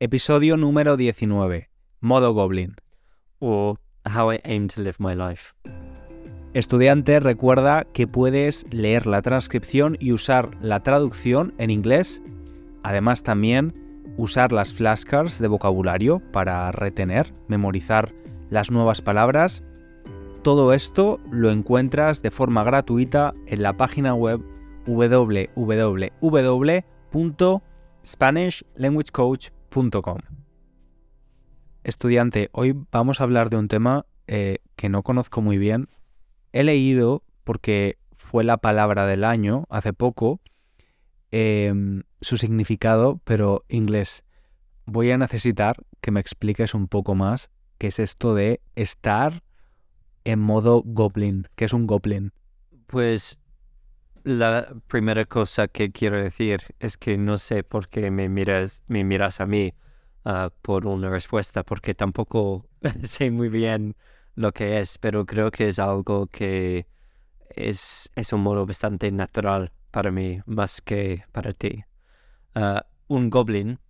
Episodio número 19. Modo Goblin. or how I aim to live my life. Estudiante, recuerda que puedes leer la transcripción y usar la traducción en inglés. Además también usar las flashcards de vocabulario para retener, memorizar las nuevas palabras. Todo esto lo encuentras de forma gratuita en la página web www.spanishlanguagecoach.com. Estudiante, hoy vamos a hablar de un tema eh, que no conozco muy bien. He leído, porque fue la palabra del año hace poco, em, su significado, pero inglés. Voy a necesitar que me expliques un poco más qué es esto de estar en modo goblin, que es un goblin. Pues la primera cosa que quiero decir es que no sé por qué me miras, me miras a mí ah, por una respuesta, porque tampoco sé muy bien lo que es, pero creo que es algo que es, es un modo bastante natural para mí, más que para ti. Ah, un goblin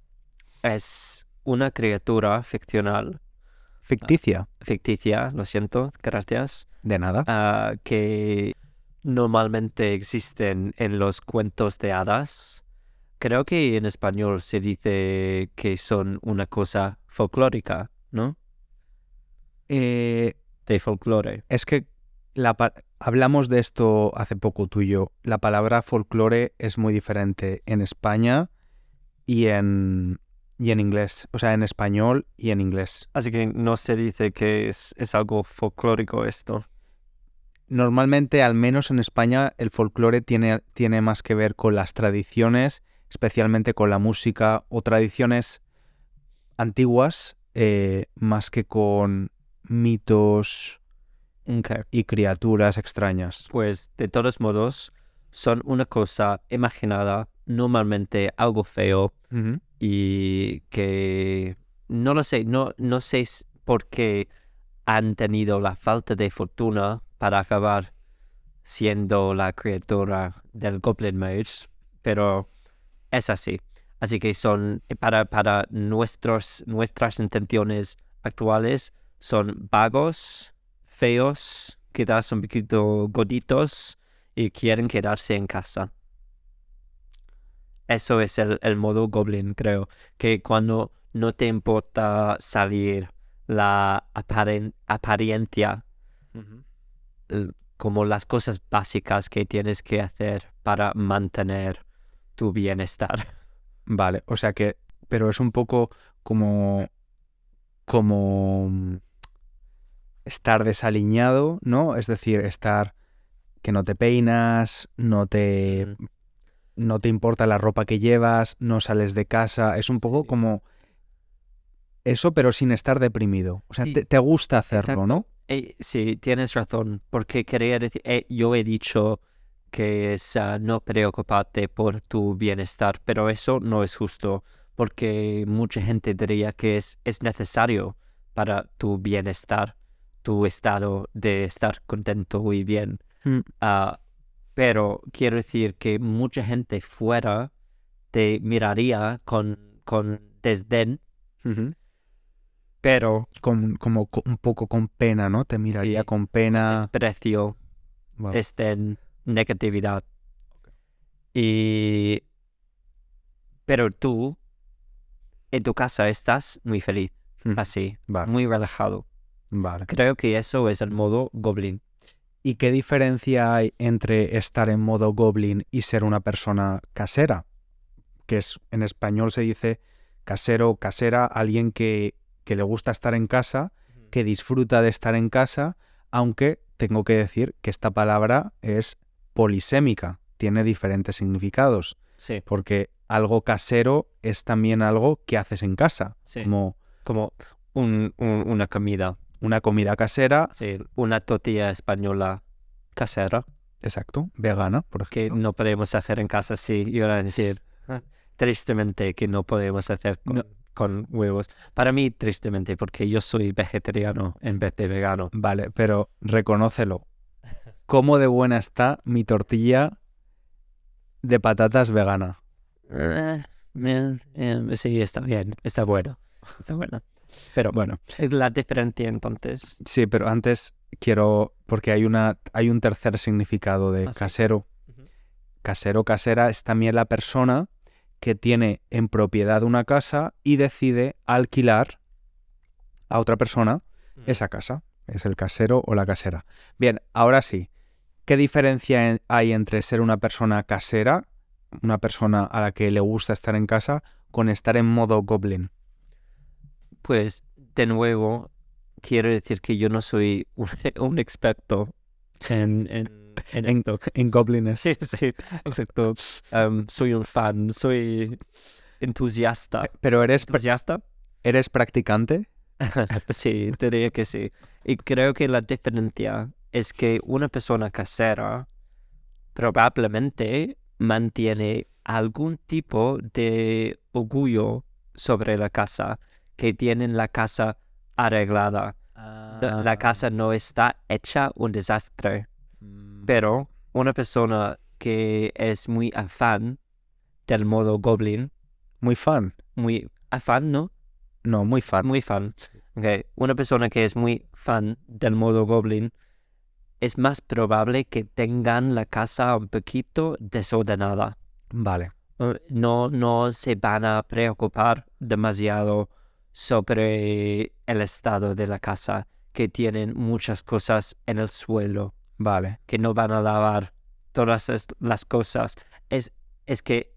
es una criatura ficcional, Ficticia, ficticia, lo siento, gracias, de nada. ah, que normalmente existen en los cuentos de hadas. Creo que en español se dice que son una cosa folclórica, ¿no? Eh, De folclore. es que la hablamos de esto hace poco tú y yo. La palabra folclore es muy diferente en España y en, y en inglés. O sea, en español y en inglés. Así que no se dice que es, es algo folclórico esto. Normalmente, al menos en España, el folclore tiene, tiene más que ver con las tradiciones, especialmente con la música o tradiciones antiguas, eh, más que con mitos y criaturas extrañas. Pues de todos modos, son una cosa imaginada, normalmente algo feo, y que no lo sé, no, no sé por qué han tenido la falta de fortuna para acabar siendo la criatura del Goblin Mage, pero es así. Así que son, para, para nuestros, nuestras intenciones actuales, son vagos, feos, quizás un poquito gorditos y quieren quedarse en casa. Eso es el, modo goblin, creo. Que cuando no te importa salir la aparen- apariencia, como las cosas básicas que tienes que hacer para mantener tu bienestar. Vale, o sea que, pero es un poco como, como mm, estar desaliñado, ¿no? Es decir, estar que no te peinas, no te, no te importa la ropa que llevas, no sales de casa, es un poco Sí. como eso, pero sin estar deprimido. O sea, Sí, te, te gusta hacerlo, exacto. ¿no? Eh, sí, tienes razón, porque quería decir, eh, yo he dicho que es ah, no preocuparte por tu bienestar, pero eso no es justo, porque mucha gente diría que es, es necesario para tu bienestar, tu estado de estar contento y bien. Mm. Ah, pero quiero decir que mucha gente fuera te miraría con, con desdén, pero Con- como co- un poco con pena, ¿no? Te miraría Sí, con pena. desprecio. Wow. desdén, negatividad. Y... Pero tú, en tu casa, estás muy feliz, así, Vale, muy relajado. vale. Creo que eso es el modo goblin. ¿Y qué diferencia hay entre estar en modo goblin y ser una persona casera? Que es en español se dice casero casera, alguien que, que le gusta estar en casa, que disfruta de estar en casa, aunque tengo que decir que esta palabra es polisémica, tiene diferentes significados, Sí, porque algo casero es también algo que haces en casa, sí. como Como un- un- una comida. una comida casera, Sí, una tortilla española casera exacto, vegana, por que ejemplo. no podemos hacer en casa, sí, iba a decir. Tristemente que no podemos hacer con, No. Con huevos. Para mí, tristemente, porque yo soy vegetariano en vez de vegano. Vale, pero reconócelo. ¿Cómo de buena está mi tortilla de patatas vegana? Eh, eh, eh, sí, está bien, está bueno, está bueno. Pero Bueno, es la diferencia entonces. sí, pero antes quiero, porque hay, una, hay un tercer significado de Ah, sí. casero. Casero, casera es también la persona que tiene en propiedad una casa y decide alquilar a otra persona esa casa. Es el casero o la casera. Bien, ahora sí. ¿Qué diferencia en- hay entre ser una persona casera, una persona a la que le gusta estar en casa, con estar en modo goblin? Pues de nuevo, quiero decir que yo no soy un, un experto en, en, en En-. En goblines. Sí, sí, exacto. Em, soy un fan, soy entusiasta. Pero eres, ¿Entusiasta? eres practicante. Sí, diría que sí. Y creo que la diferencia es que una persona casera probablemente mantiene algún tipo de orgullo sobre la casa, que tienen la casa arreglada. La, la casa no está hecha un desastre, Mm, pero una persona que es muy afán del modo goblin, Muy fan. muy afán, ¿no? No, muy fan. Muy fan. Ok, Una persona que es muy fan del modo goblin es más probable que tengan la casa un poquito desordenada. Vale. Eh, No, no se van a preocupar demasiado sobre el estado de la casa, que tienen muchas cosas en el suelo, Vale. que no van a lavar todas las cosas. Es, es que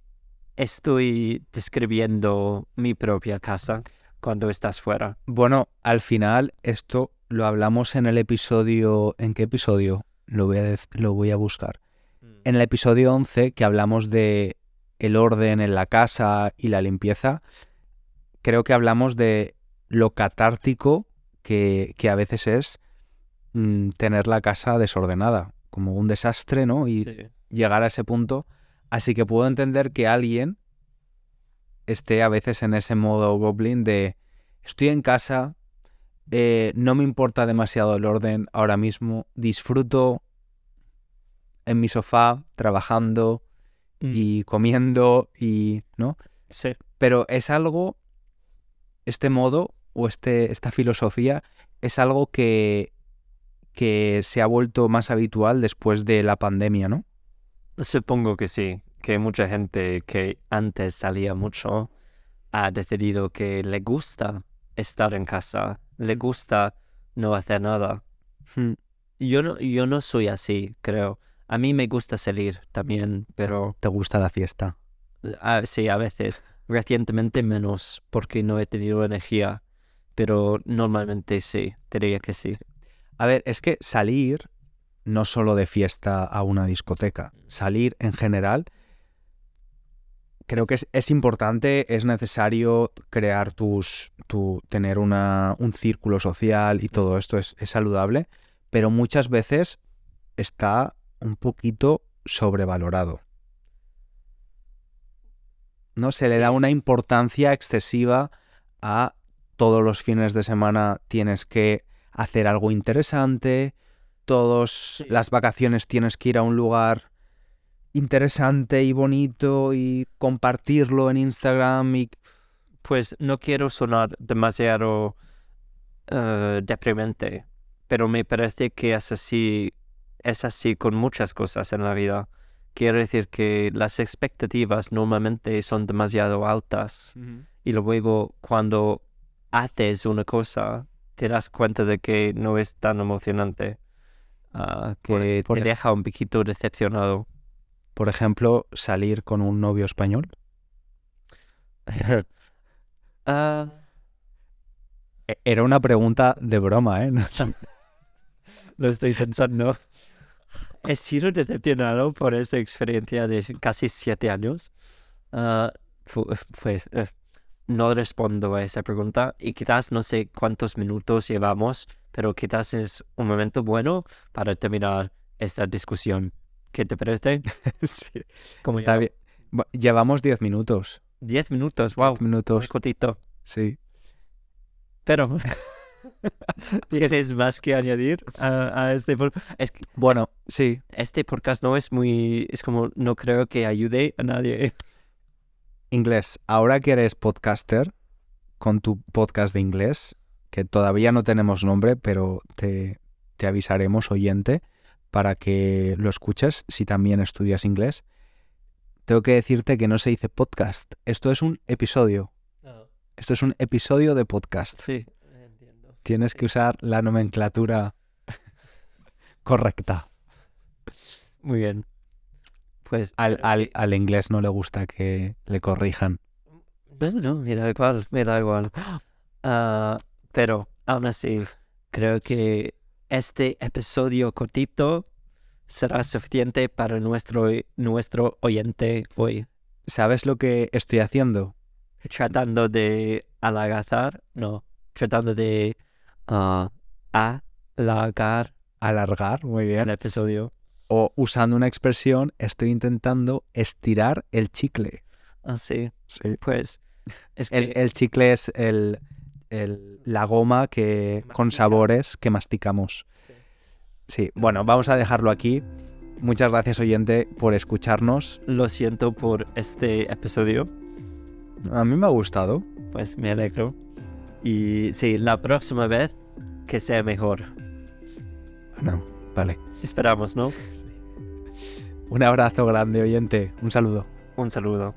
estoy describiendo mi propia casa cuando estás fuera. Bueno, al final esto lo hablamos en el episodio... ¿En qué episodio? Lo voy a, lo voy a buscar. En el episodio 11 que hablamos de el orden en la casa y la limpieza, creo que hablamos de lo catártico que, que a veces es mm, tener la casa desordenada, como un desastre, ¿no? Y Sí. llegar a ese punto. Así que puedo entender que alguien esté a veces en ese modo goblin de estoy en casa, eh, no me importa demasiado el orden ahora mismo, disfruto en mi sofá trabajando y comiendo y no Sí. pero es algo este modo o este esta filosofía es algo que que se ha vuelto más habitual después de la pandemia no Supongo que sí, que mucha gente que antes salía mucho ha decidido que le gusta estar en casa, le gusta no hacer nada. Yo no, yo no soy así, creo. A mí me gusta salir también, pero te gusta la fiesta ah, sí, a veces. Recientemente menos, porque no he tenido energía, pero normalmente sí, diría que sí. A ver, es que salir no solo de fiesta a una discoteca, salir en general, creo que es, es importante, es necesario crear tus, tu, tener una, un círculo social y todo esto es, es saludable, pero muchas veces está un poquito sobrevalorado. No se le da una importancia excesiva a todos los fines de semana tienes que hacer algo interesante, todas las vacaciones tienes que ir a un lugar interesante y bonito y compartirlo en Instagram y Pues no quiero sonar demasiado eh, deprimente, pero me parece que es así, es así con muchas cosas en la vida. Quiero decir que las expectativas normalmente son demasiado altas y luego cuando haces una cosa te das cuenta de que no es tan emocionante, ah, que por te ej- deja un poquito decepcionado. por ejemplo, salir con un novio español. Ah, E- Era una pregunta de broma, ¿eh? No- Lo estoy pensando. He sido decepcionado por esta experiencia de casi siete años. Fu- pues eh, no respondo a esa pregunta y quizás no sé cuántos minutos llevamos, pero quizás es un momento bueno para terminar esta discusión. ¿Qué te parece? Sí, ¿Cómo está bien. Llevamos 10 minutos. Diez minutos, wow, 10 minutos, muy cortito. sí. Pero tienes más que añadir a, a este. Es que Bueno, sí. este podcast no es muy, es como, no creo que ayude a nadie. Inglés, ahora que eres podcaster con tu podcast de inglés, que todavía no tenemos nombre, pero te, te avisaremos, oyente, para que lo escuches si también estudias inglés. Tengo que decirte que no se dice podcast, esto es un episodio. Esto es un episodio de podcast. Sí. Tienes que usar la nomenclatura correcta. Muy bien. Pues Al, eh, al- al inglés no le gusta que le corrijan. No, no, me da igual, me da igual. Ah, pero aún así, creo que este episodio cortito será suficiente para nuestro, nuestro oyente hoy. ¿Sabes lo que estoy haciendo? Tratando de halagazar, no, tratando de ah, halagar Alargar, muy bien. el episodio. O usando una expresión, estoy intentando estirar el chicle. Así, Sí. pues, es El, que el chicle es el, el- la goma que con sabores que masticamos. Sí, bueno, vamos a dejarlo aquí. Muchas gracias, oyente, por escucharnos. lo siento por este episodio. A mí me ha gustado. Pues me alegro. Y sí, la próxima vez que sea mejor. Bueno, vale. Esperamos, ¿no? Un abrazo grande, oyente. Un saludo. Un saludo.